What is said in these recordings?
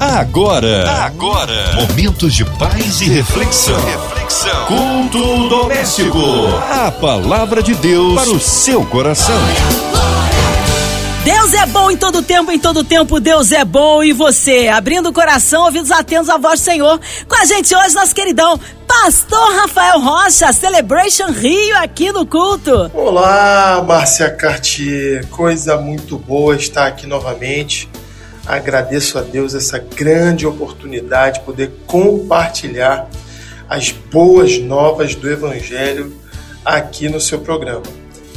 Agora, agora, momentos de paz e reflexão. reflexão. Culto doméstico. A palavra de Deus para o seu coração. Deus é bom em todo tempo, em todo tempo Deus é bom e você, abrindo o coração, ouvidos atentos à voz do Senhor. Com a gente hoje, nosso queridão Pastor Rafael Rocha, Celebration Rio aqui no culto. Olá, Márcia Cartier, coisa muito boa estar aqui novamente. Agradeço a Deus essa grande oportunidade de poder compartilhar as boas novas do Evangelho aqui no seu programa.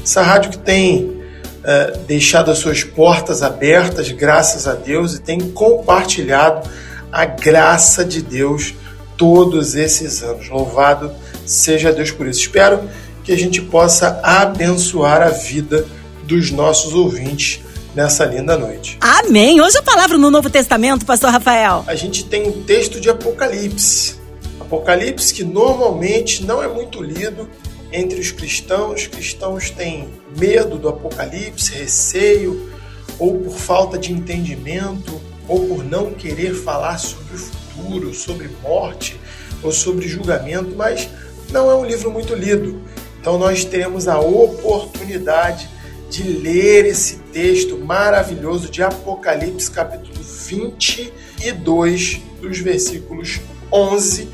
Essa rádio que tem uh, deixado as suas portas abertas, graças a Deus, e tem compartilhado a graça de Deus todos esses anos. Louvado seja Deus por isso. Espero que a gente possa abençoar a vida dos nossos ouvintes nessa linda noite. Amém. Hoje a palavra no Novo Testamento, pastor Rafael. A gente tem um texto de Apocalipse. Apocalipse que normalmente não é muito lido entre os cristãos. Os cristãos têm medo do Apocalipse, receio, ou por falta de entendimento, ou por não querer falar sobre o futuro, sobre morte ou sobre julgamento, mas não é um livro muito lido. Então nós teremos a oportunidade de ler esse texto maravilhoso de Apocalipse, capítulo 22, dos versículos 11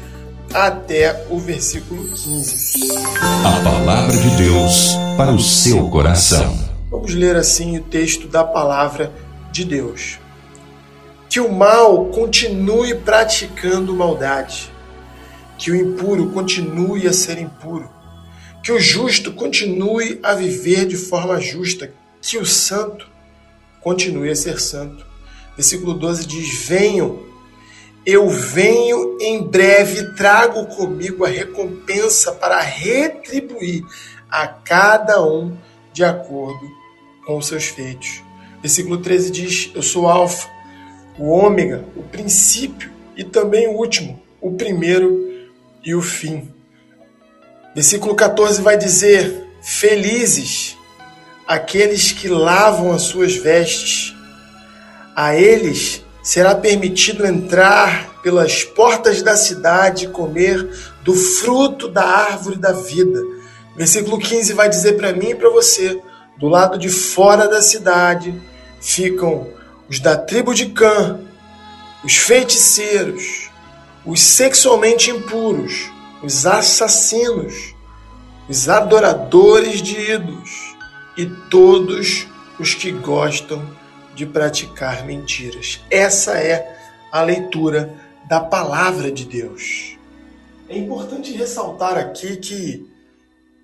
até o versículo 15. A palavra de Deus para o seu coração. Vamos ler assim o texto da palavra de Deus. Que o mal continue praticando maldade, que o impuro continue a ser impuro que o justo continue a viver de forma justa, que o santo continue a ser santo. Versículo 12 diz: Venham, eu venho em breve, trago comigo a recompensa para retribuir a cada um de acordo com os seus feitos. Versículo 13 diz: Eu sou Alfa, o Ômega, o princípio e também o último, o primeiro e o fim. Versículo 14 vai dizer: Felizes aqueles que lavam as suas vestes, a eles será permitido entrar pelas portas da cidade e comer do fruto da árvore da vida. Versículo 15 vai dizer para mim e para você: do lado de fora da cidade ficam os da tribo de Cã, os feiticeiros, os sexualmente impuros, os assassinos, os adoradores de ídolos e todos os que gostam de praticar mentiras. Essa é a leitura da palavra de Deus. É importante ressaltar aqui que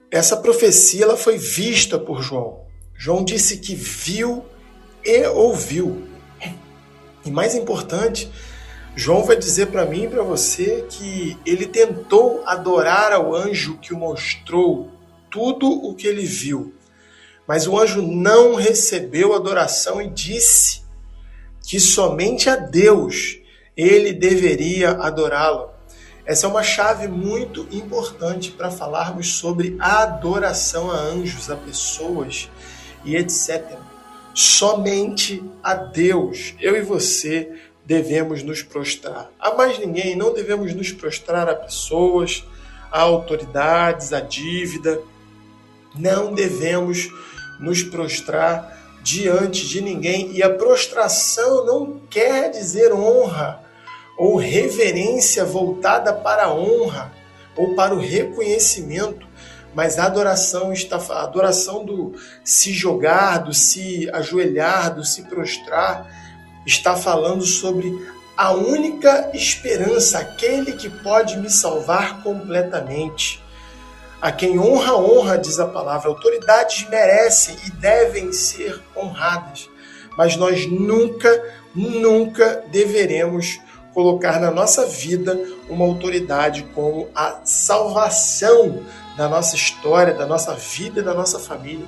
essa profecia ela foi vista por João. João disse que viu e ouviu. E mais importante, João vai dizer para mim e para você que ele tentou adorar ao anjo que o mostrou tudo o que ele viu. Mas o anjo não recebeu adoração e disse que somente a Deus ele deveria adorá-lo. Essa é uma chave muito importante para falarmos sobre a adoração a anjos, a pessoas e etc. Somente a Deus, eu e você devemos nos prostrar. A mais ninguém, não devemos nos prostrar a pessoas, a autoridades, a dívida. Não devemos nos prostrar diante de ninguém. E a prostração não quer dizer honra ou reverência voltada para a honra ou para o reconhecimento, mas a adoração está a adoração do se jogar, do se ajoelhar, do se prostrar está falando sobre a única esperança, aquele que pode me salvar completamente. A quem honra, honra, diz a palavra. Autoridades merecem e devem ser honradas, mas nós nunca, nunca deveremos colocar na nossa vida uma autoridade como a salvação da nossa história, da nossa vida da nossa família.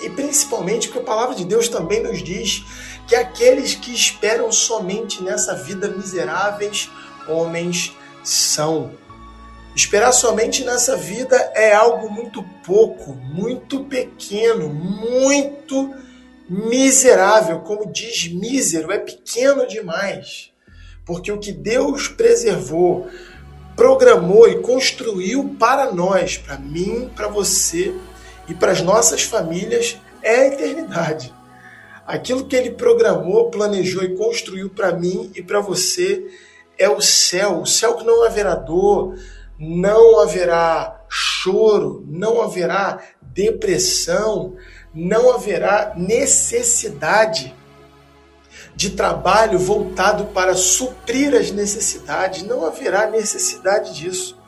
E principalmente porque a palavra de Deus também nos diz que aqueles que esperam somente nessa vida miseráveis homens são. Esperar somente nessa vida é algo muito pouco, muito pequeno, muito miserável. Como diz mísero, é pequeno demais. Porque o que Deus preservou, programou e construiu para nós, para mim, para você e para as nossas famílias, é a eternidade. Aquilo que ele programou, planejou e construiu para mim e para você é o céu, o céu que não haverá dor, não haverá choro, não haverá depressão, não haverá necessidade de trabalho voltado para suprir as necessidades, não haverá necessidade disso.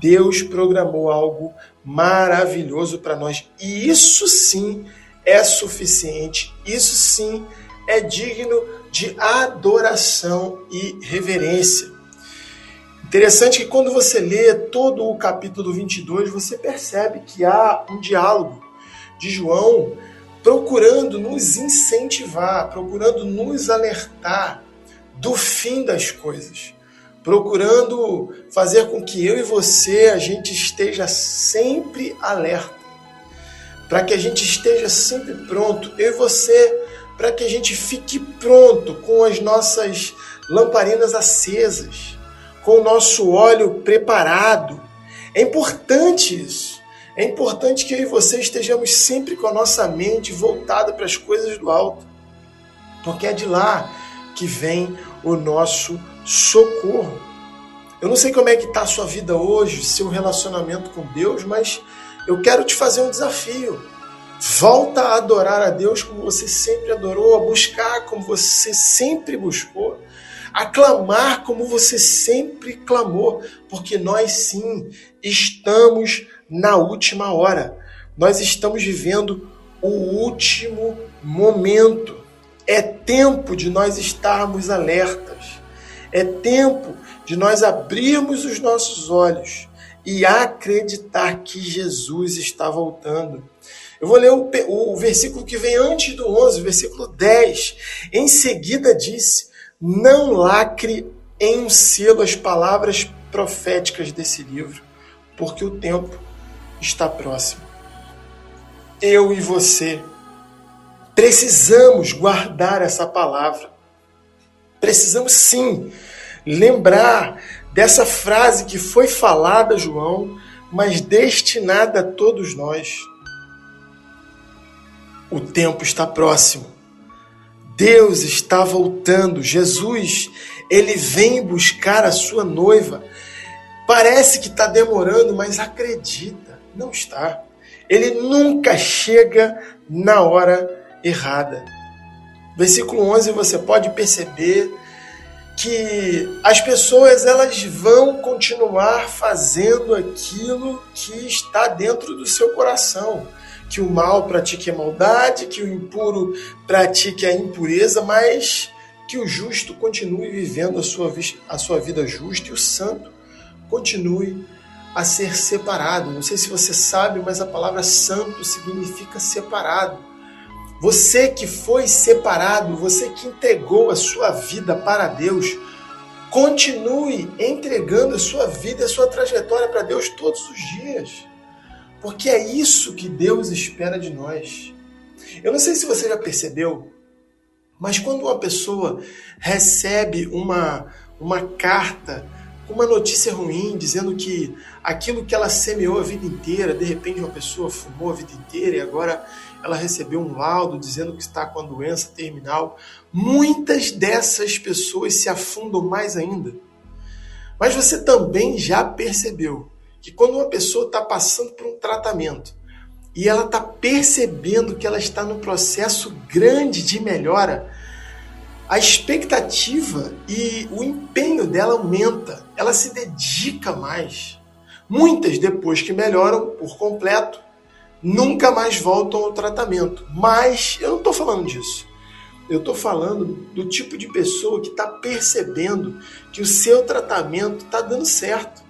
Deus programou algo maravilhoso para nós e isso sim suficiente, isso sim é digno de adoração e reverência. Interessante que quando você lê todo o capítulo 22, você percebe que há um diálogo de João procurando nos incentivar, procurando nos alertar do fim das coisas, procurando fazer com que eu e você a gente esteja sempre alerta, para que a gente esteja sempre pronto, eu e você, para que a gente fique pronto com as nossas lamparinas acesas, com o nosso óleo preparado. É importante isso. É importante que eu e você estejamos sempre com a nossa mente voltada para as coisas do alto, porque é de lá que vem o nosso socorro. Eu não sei como é que está a sua vida hoje, seu relacionamento com Deus, mas eu quero te fazer um desafio. Volta a adorar a Deus como você sempre adorou, a buscar como você sempre buscou, a clamar como você sempre clamou, porque nós sim estamos na última hora. Nós estamos vivendo o último momento. É tempo de nós estarmos alertas. É tempo de nós abrirmos os nossos olhos e acreditar que Jesus está voltando. Eu vou ler o, o versículo que vem antes do 11, versículo 10. Em seguida disse: Não lacre em um selo as palavras proféticas desse livro, porque o tempo está próximo. Eu e você precisamos guardar essa palavra. Precisamos sim lembrar dessa frase que foi falada, João, mas destinada a todos nós. O tempo está próximo. Deus está voltando. Jesus, ele vem buscar a sua noiva. Parece que está demorando, mas acredita, não está. Ele nunca chega na hora errada. Versículo 11 você pode perceber que as pessoas elas vão continuar fazendo aquilo que está dentro do seu coração que o mal pratique a maldade, que o impuro pratique a impureza, mas que o justo continue vivendo a sua, a sua vida justa e o santo continue a ser separado. Não sei se você sabe, mas a palavra santo significa separado. Você que foi separado, você que entregou a sua vida para Deus, continue entregando a sua vida, a sua trajetória para Deus todos os dias. Porque é isso que Deus espera de nós. Eu não sei se você já percebeu, mas quando uma pessoa recebe uma, uma carta com uma notícia ruim, dizendo que aquilo que ela semeou a vida inteira, de repente uma pessoa fumou a vida inteira e agora ela recebeu um laudo dizendo que está com a doença terminal, muitas dessas pessoas se afundam mais ainda. Mas você também já percebeu que quando uma pessoa está passando por um tratamento e ela está percebendo que ela está num processo grande de melhora, a expectativa e o empenho dela aumenta, ela se dedica mais. Muitas, depois que melhoram por completo, nunca mais voltam ao tratamento. Mas eu não estou falando disso. Eu estou falando do tipo de pessoa que está percebendo que o seu tratamento está dando certo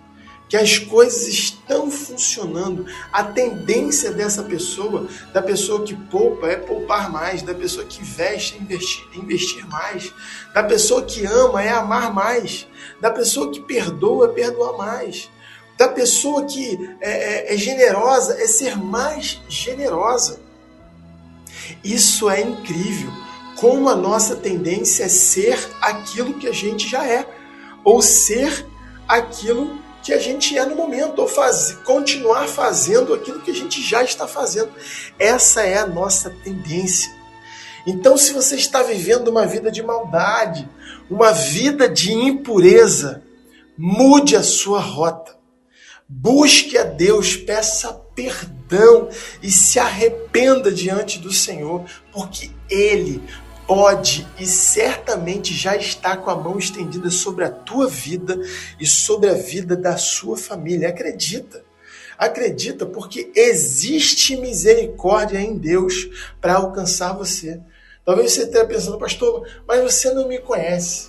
que as coisas estão funcionando. A tendência dessa pessoa, da pessoa que poupa, é poupar mais, da pessoa que veste é investir, é investir mais, da pessoa que ama é amar mais, da pessoa que perdoa é perdoar mais, da pessoa que é, é, é generosa é ser mais generosa. Isso é incrível. como a nossa tendência é ser aquilo que a gente já é, ou ser aquilo que a gente é no momento, ou faz, continuar fazendo aquilo que a gente já está fazendo. Essa é a nossa tendência. Então, se você está vivendo uma vida de maldade, uma vida de impureza, mude a sua rota. Busque a Deus, peça perdão e se arrependa diante do Senhor, porque Ele pode e certamente já está com a mão estendida sobre a tua vida e sobre a vida da sua família. Acredita. Acredita, porque existe misericórdia em Deus para alcançar você. Talvez você esteja pensando, pastor, mas você não me conhece.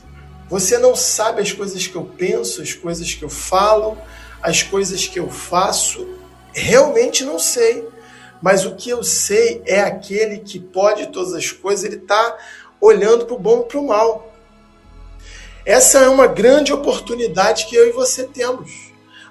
Você não sabe as coisas que eu penso, as coisas que eu falo, as coisas que eu faço. Realmente não sei. Mas o que eu sei é aquele que pode todas as coisas, ele está olhando para o bom e para o mal. Essa é uma grande oportunidade que eu e você temos.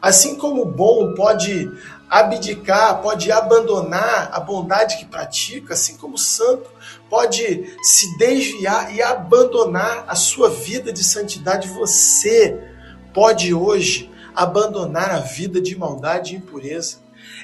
Assim como o bom pode abdicar, pode abandonar a bondade que pratica, assim como o santo pode se desviar e abandonar a sua vida de santidade, você pode hoje abandonar a vida de maldade e impureza.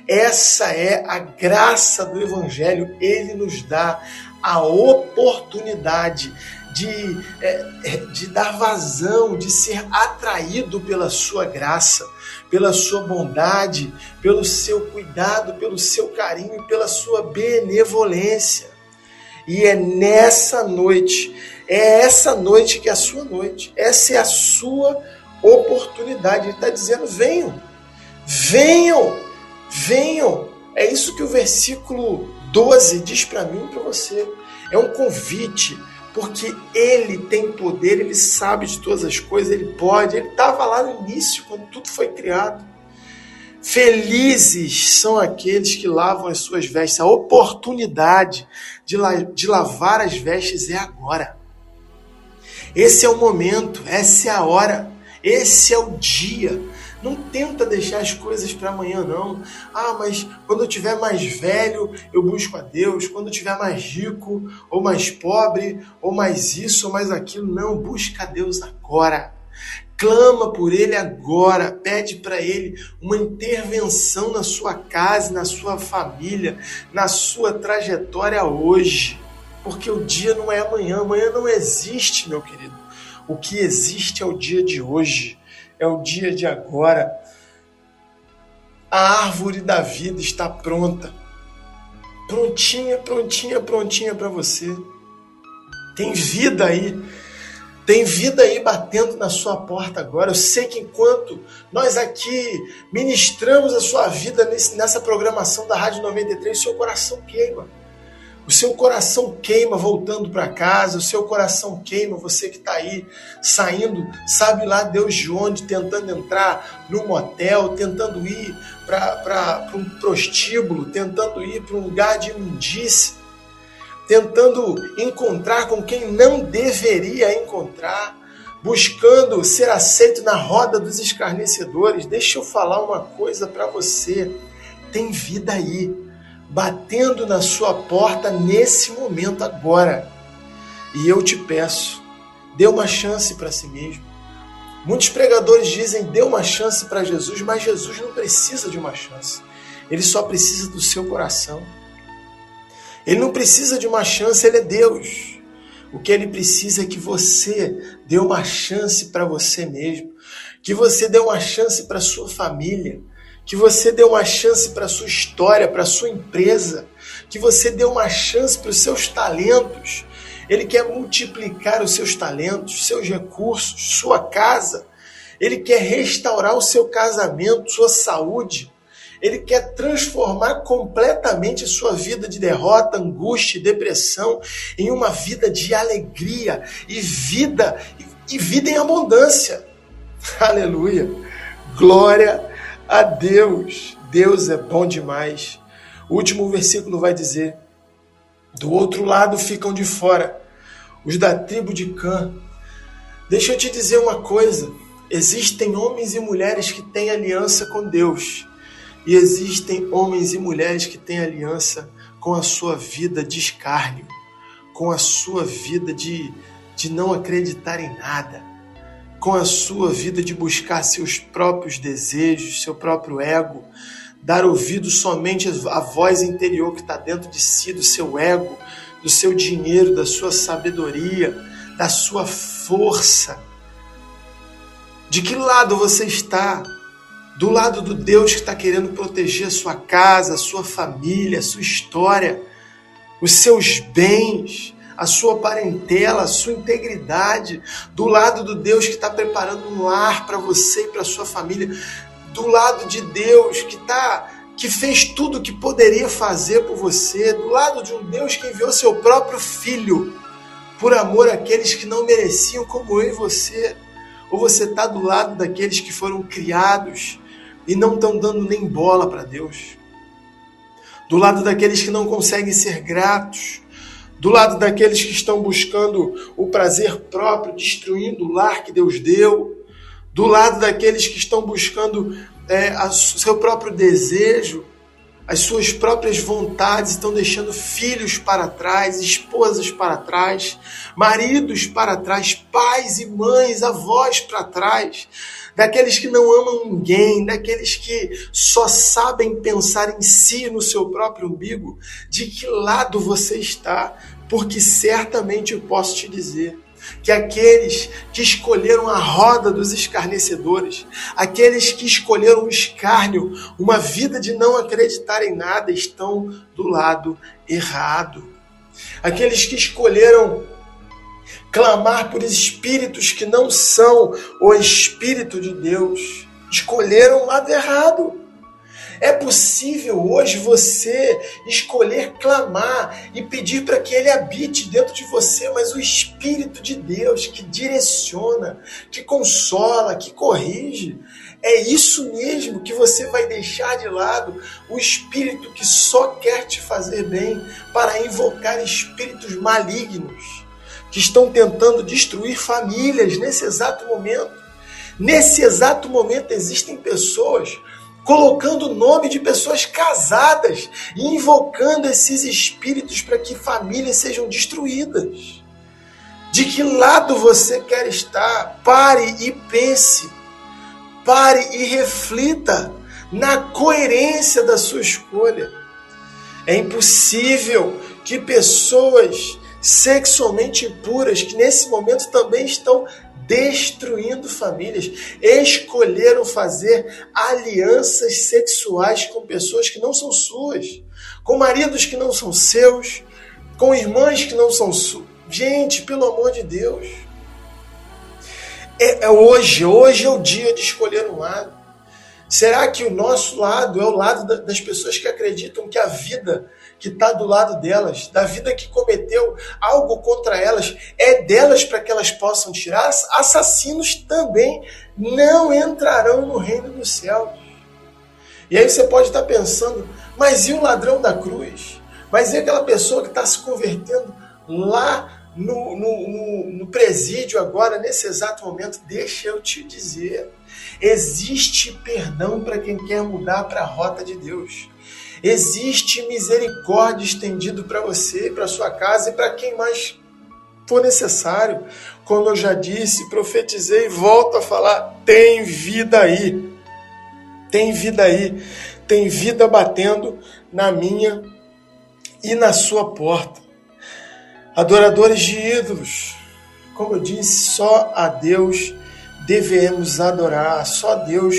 Essa é a graça do Evangelho. Ele nos dá a oportunidade de, é, é, de dar vazão, de ser atraído pela sua graça, pela sua bondade, pelo seu cuidado, pelo seu carinho, pela sua benevolência. E é nessa noite, é essa noite que é a sua noite, essa é a sua oportunidade. Ele está dizendo: venham, venham Venham! É isso que o versículo 12 diz para mim e para você. É um convite, porque ele tem poder, ele sabe de todas as coisas, ele pode. Ele estava lá no início, quando tudo foi criado. Felizes são aqueles que lavam as suas vestes. A oportunidade de, la de lavar as vestes é agora. Esse é o momento, essa é a hora, esse é o dia. Não tenta deixar as coisas para amanhã, não. Ah, mas quando eu tiver mais velho, eu busco a Deus. Quando eu tiver mais rico, ou mais pobre, ou mais isso, ou mais aquilo. Não, busca a Deus agora. Clama por Ele agora. Pede para Ele uma intervenção na sua casa, na sua família, na sua trajetória hoje. Porque o dia não é amanhã. Amanhã não existe, meu querido. O que existe é o dia de hoje é o dia de agora. A árvore da vida está pronta. Prontinha, prontinha, prontinha para você. Tem vida aí. Tem vida aí batendo na sua porta agora. Eu sei que enquanto nós aqui ministramos a sua vida nessa programação da Rádio 93, seu coração queima o seu coração queima voltando para casa, o seu coração queima, você que está aí saindo, sabe lá Deus de onde, tentando entrar num motel, tentando ir para um prostíbulo, tentando ir para um lugar de imundície, tentando encontrar com quem não deveria encontrar, buscando ser aceito na roda dos escarnecedores. Deixa eu falar uma coisa para você: tem vida aí batendo na sua porta nesse momento agora. E eu te peço, dê uma chance para si mesmo. Muitos pregadores dizem dê uma chance para Jesus, mas Jesus não precisa de uma chance. Ele só precisa do seu coração. Ele não precisa de uma chance, ele é Deus. O que ele precisa é que você dê uma chance para você mesmo, que você dê uma chance para sua família, que você dê uma chance para sua história, para sua empresa, que você dê uma chance para os seus talentos. Ele quer multiplicar os seus talentos, seus recursos, sua casa. Ele quer restaurar o seu casamento, sua saúde. Ele quer transformar completamente a sua vida de derrota, angústia e depressão em uma vida de alegria e vida e vida em abundância. Aleluia. Glória a Deus. Deus é bom demais. O último versículo vai dizer: Do outro lado ficam de fora os da tribo de Cã. Deixa eu te dizer uma coisa: existem homens e mulheres que têm aliança com Deus, e existem homens e mulheres que têm aliança com a sua vida de escárnio, com a sua vida de, de não acreditar em nada, com a sua vida de buscar seus próprios desejos, seu próprio ego, dar ouvido somente à voz interior que está dentro de si, do seu ego, do seu dinheiro, da sua sabedoria, da sua força. De que lado você está? Do lado do Deus que está querendo proteger a sua casa, a sua família, a sua história, os seus bens, a sua parentela, a sua integridade, do lado do Deus que está preparando um lar para você e para sua família, do lado de Deus que está que fez tudo o que poderia fazer por você, do lado de um Deus que enviou seu próprio filho por amor àqueles que não mereciam, como eu e você. Ou você está do lado daqueles que foram criados e não estão dando nem bola para Deus. Do lado daqueles que não conseguem ser gratos. Do lado daqueles que estão buscando o prazer próprio, destruindo o lar que Deus deu. Do lado daqueles que estão buscando é, o seu próprio desejo, as suas próprias vontades, estão deixando filhos para trás, esposas para trás, maridos para trás, pais e mães, avós para trás, daqueles que não amam ninguém, daqueles que só sabem pensar em si, no seu próprio umbigo. De que lado você está? Porque certamente eu posso te dizer que aqueles que escolheram a roda dos escarnecedores, aqueles que escolheram o escárnio, uma vida de não acreditar em nada, estão do lado errado. Aqueles que escolheram clamar por espíritos que não são o Espírito de Deus, escolheram o lado errado. É possível hoje você escolher clamar e pedir para que Ele habite dentro de você, mas o Espírito de Deus que direciona, que consola, que corrige, é isso mesmo que você vai deixar de lado. O espírito que só quer te fazer bem para invocar espíritos malignos que estão tentando destruir famílias nesse exato momento. Nesse exato momento existem pessoas colocando o nome de pessoas casadas e invocando esses espíritos para que famílias sejam destruídas. De que lado você quer estar? Pare e pense. Pare e reflita na coerência da sua escolha. É impossível que pessoas sexualmente impuras, que nesse momento também estão destruindo famílias, escolheram fazer alianças sexuais com pessoas que não são suas, com maridos que não são seus, com irmãs que não são suas. Gente, pelo amor de Deus. É, é hoje, hoje é o dia de escolher um lado. Será que o nosso lado é o lado das pessoas que acreditam que a vida que está do lado delas, da vida que cometeu algo contra elas, é delas para que elas possam tirar. Assassinos também não entrarão no reino dos céus. E aí você pode estar pensando, mas e o ladrão da cruz? Mas e aquela pessoa que está se convertendo lá no, no, no, no presídio agora, nesse exato momento? Deixa eu te dizer. Existe perdão para quem quer mudar para a rota de Deus. Existe misericórdia estendido para você, para sua casa e para quem mais for necessário. Como eu já disse, profetizei, volto a falar: tem vida aí. Tem vida aí. Tem vida batendo na minha e na sua porta. Adoradores de ídolos, como eu disse, só a Deus devemos adorar, só a Deus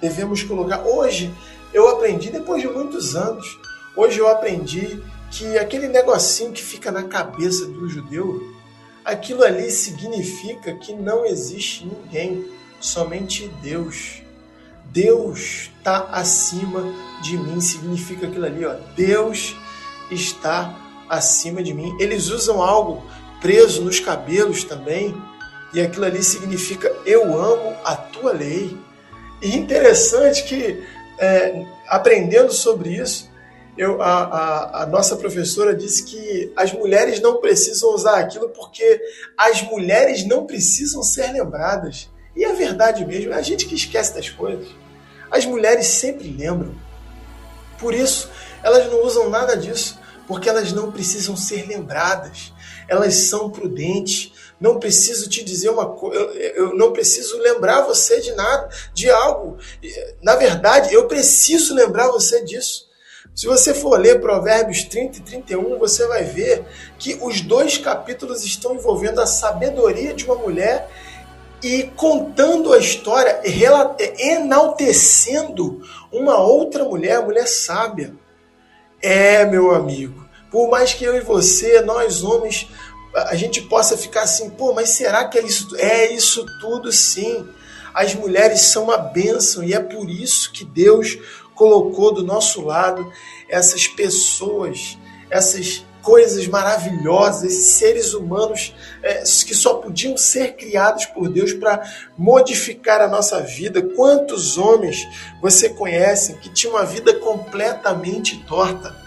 devemos colocar. Hoje eu aprendi, depois de muitos anos, hoje eu aprendi que aquele negocinho que fica na cabeça do judeu, aquilo ali significa que não existe ninguém, somente Deus. Deus está acima de mim, significa aquilo ali, ó. Deus está acima de mim. Eles usam algo preso nos cabelos também, e aquilo ali significa eu amo a tua lei. E interessante que é, aprendendo sobre isso, eu, a, a, a, nossa professora disse que as mulheres não precisam usar aquilo porque as mulheres não precisam ser lembradas. E é verdade mesmo, é a gente que esquece das coisas. As mulheres sempre lembram. Por isso, elas não usam nada disso, porque elas não precisam ser lembradas. elas são prudentes. Não preciso te dizer uma coisa, eu, não preciso lembrar você de nada, de algo. Na verdade, eu preciso lembrar você disso. Se você for ler Provérbios 30 e 31, você vai ver que os dois capítulos estão envolvendo a sabedoria de uma mulher e contando a história, enaltecendo uma outra mulher, a mulher sábia. É, meu amigo, por mais que eu e você, nós homens, a gente possa ficar assim, pô, mas será que é isso? É isso tudo sim. As mulheres são uma bênção e é por isso que Deus colocou do nosso lado essas pessoas, essas coisas maravilhosas, esses seres humanos é, que só podiam ser criados por Deus para modificar a nossa vida. Quantos homens você conhece que tinham uma vida completamente torta?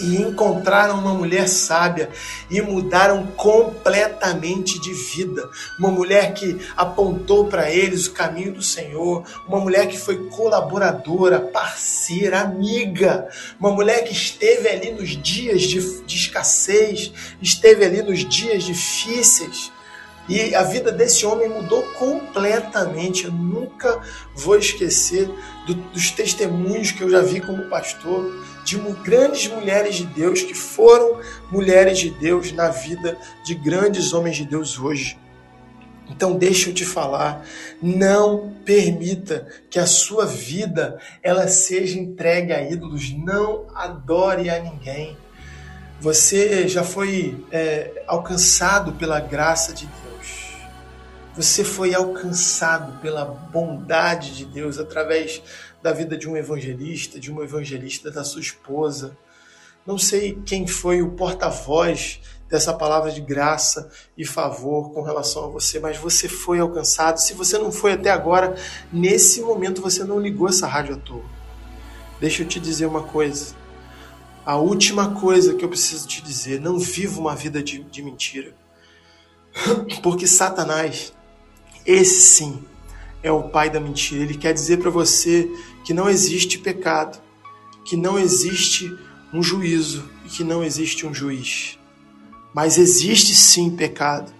E encontraram uma mulher sábia e mudaram completamente de vida. Uma mulher que apontou para eles o caminho do Senhor, uma mulher que foi colaboradora, parceira, amiga, uma mulher que esteve ali nos dias de, de escassez, esteve ali nos dias difíceis. E a vida desse homem mudou completamente. Eu nunca vou esquecer do, dos testemunhos que eu já vi como pastor de grandes mulheres de Deus que foram mulheres de Deus na vida de grandes homens de Deus hoje. Então deixa eu te falar, não permita que a sua vida ela seja entregue a ídolos, não adore a ninguém. Você já foi é, alcançado pela graça de Deus. Você foi alcançado pela bondade de Deus através da vida de um evangelista, de uma evangelista da sua esposa. Não sei quem foi o porta-voz dessa palavra de graça e favor com relação a você, mas você foi alcançado. Se você não foi até agora, nesse momento você não ligou essa rádio à toa. Deixa eu te dizer uma coisa. A última coisa que eu preciso te dizer: não viva uma vida de, de mentira. Porque Satanás, esse sim, é o pai da mentira. Ele quer dizer para você que não existe pecado, que não existe um juízo e que não existe um juiz. Mas existe sim pecado,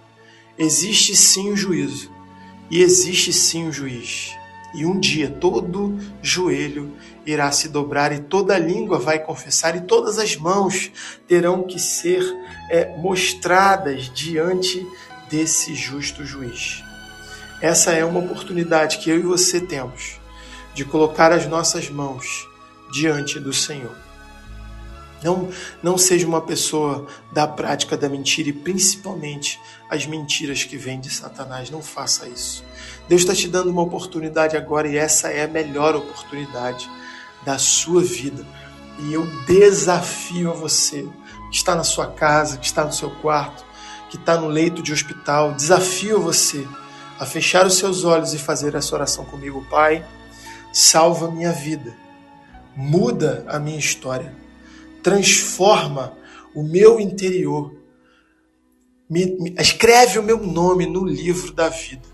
existe sim o juízo e existe sim o juiz. E um dia todo joelho irá se dobrar e toda língua vai confessar e todas as mãos terão que ser é, mostradas diante desse justo juiz. Essa é uma oportunidade que eu e você temos de colocar as nossas mãos diante do Senhor. Não, não seja uma pessoa da prática da mentira e principalmente as mentiras que vêm de Satanás. Não faça isso. Deus está te dando uma oportunidade agora e essa é a melhor oportunidade da sua vida. E eu desafio a você que está na sua casa, que está no seu quarto, que está no leito de hospital, desafio você a fechar os seus olhos e fazer essa oração comigo, Pai. Salva minha vida, muda a minha história, transforma o meu interior, me, me, escreve o meu nome no livro da vida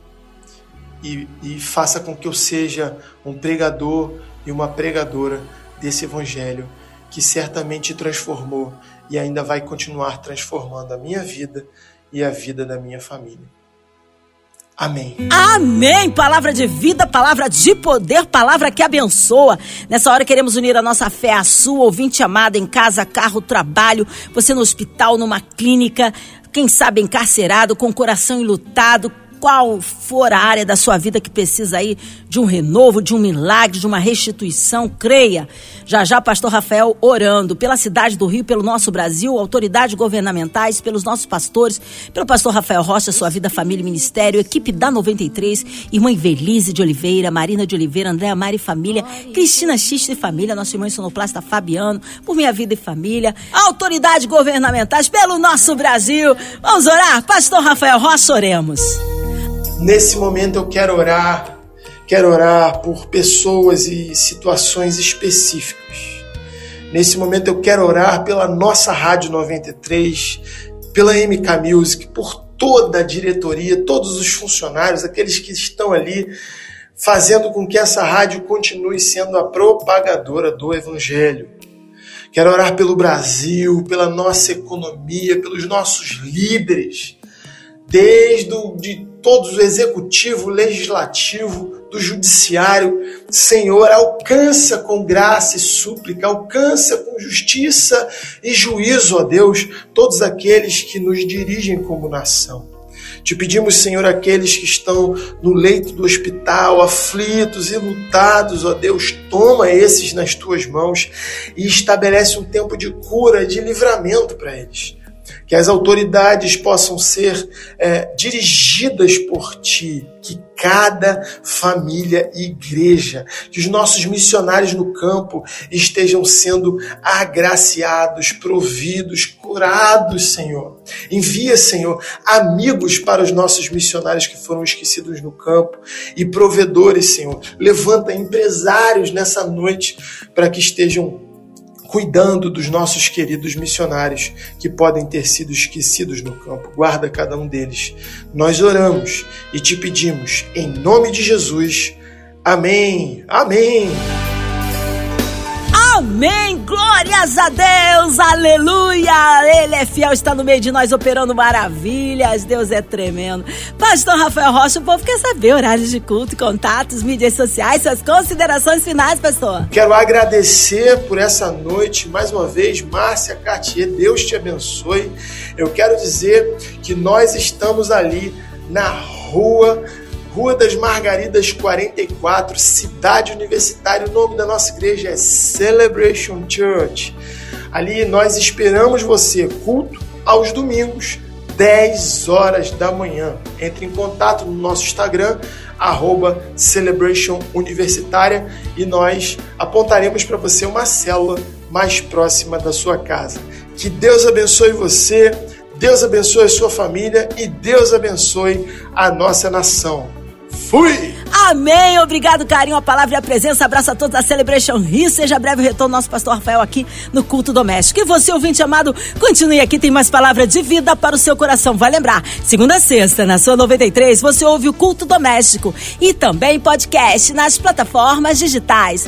e, e faça com que eu seja um pregador e uma pregadora desse evangelho que certamente transformou e ainda vai continuar transformando a minha vida e a vida da minha família. Amém. Amém. Palavra de vida, palavra de poder, palavra que abençoa. Nessa hora queremos unir a nossa fé à sua, ouvinte amada, em casa, carro, trabalho, você no hospital, numa clínica, quem sabe encarcerado, com o coração enlutado, qual for a área da sua vida que precisa aí de um renovo, de um milagre, de uma restituição, creia. Já já, Pastor Rafael orando pela cidade do Rio, pelo nosso Brasil, autoridades governamentais, pelos nossos pastores, pelo Pastor Rafael Rocha, sua vida, família e ministério, equipe da 93, irmã Invelise de Oliveira, Marina de Oliveira, Andréa Mari família, Cristina Xiste e família, nosso irmão sonoplasta Fabiano, por minha vida e família, autoridades governamentais pelo nosso Brasil. Vamos orar? Pastor Rafael Rocha, oremos. Nesse momento eu quero orar, quero orar por pessoas e situações específicas. Nesse momento eu quero orar pela nossa Rádio 93, pela MK Music, por toda a diretoria, todos os funcionários, aqueles que estão ali fazendo com que essa rádio continue sendo a propagadora do Evangelho Quero orar pelo Brasil, pela nossa economia, pelos nossos líderes, desde o, de todos o executivo, legislativo, do judiciário. Senhor, alcança com graça e súplica, alcança com justiça e juízo, ó Deus, todos aqueles que nos dirigem como nação. Te pedimos, Senhor, aqueles que estão no leito do hospital, aflitos e lutados, ó Deus, toma esses nas tuas mãos e estabelece um tempo de cura, de livramento para eles que as autoridades possam ser é, dirigidas por ti, que cada família e igreja, que os nossos missionários no campo estejam sendo agraciados, providos, curados, Senhor. Envia, Senhor, amigos para os nossos missionários que foram esquecidos no campo e provedores, Senhor. Levanta empresários nessa noite para que estejam cuidando dos nossos queridos missionários que podem ter sido esquecidos no campo. Guarda cada um deles. Nós oramos e te pedimos, em nome de Jesus. Amém. Amém. Amém! Glórias a Deus! Aleluia! Ele é fiel, está no meio de nós operando maravilhas. Deus é tremendo. Pastor Rafael Rocha, o povo quer saber horários de culto, contatos, mídias sociais, suas considerações finais, pastor. Quero agradecer por essa noite, mais uma vez, Márcia Cartier, Deus te abençoe. Eu quero dizer que nós estamos ali na rua Rua das Margaridas 44, Cidade Universitária. O nome da nossa igreja é Celebration Church. Ali nós esperamos você, culto aos domingos, 10 horas da manhã. Entre em contato no nosso Instagram, arroba Celebration Universitária, e nós apontaremos para você uma célula mais próxima da sua casa. Que Deus abençoe você, Deus abençoe a sua família e Deus abençoe a nossa nação. Fui! Amém! Obrigado, carinho, a palavra e a presença. Abraço a todos da Celebration Rio. Seja breve o retorno nosso pastor Rafael aqui no culto doméstico. E você, ouvinte amado, continue aqui, tem mais palavra de vida para o seu coração. Vai lembrar, segunda a sexta, na sua 93, você ouve o culto doméstico e também podcast nas plataformas digitais.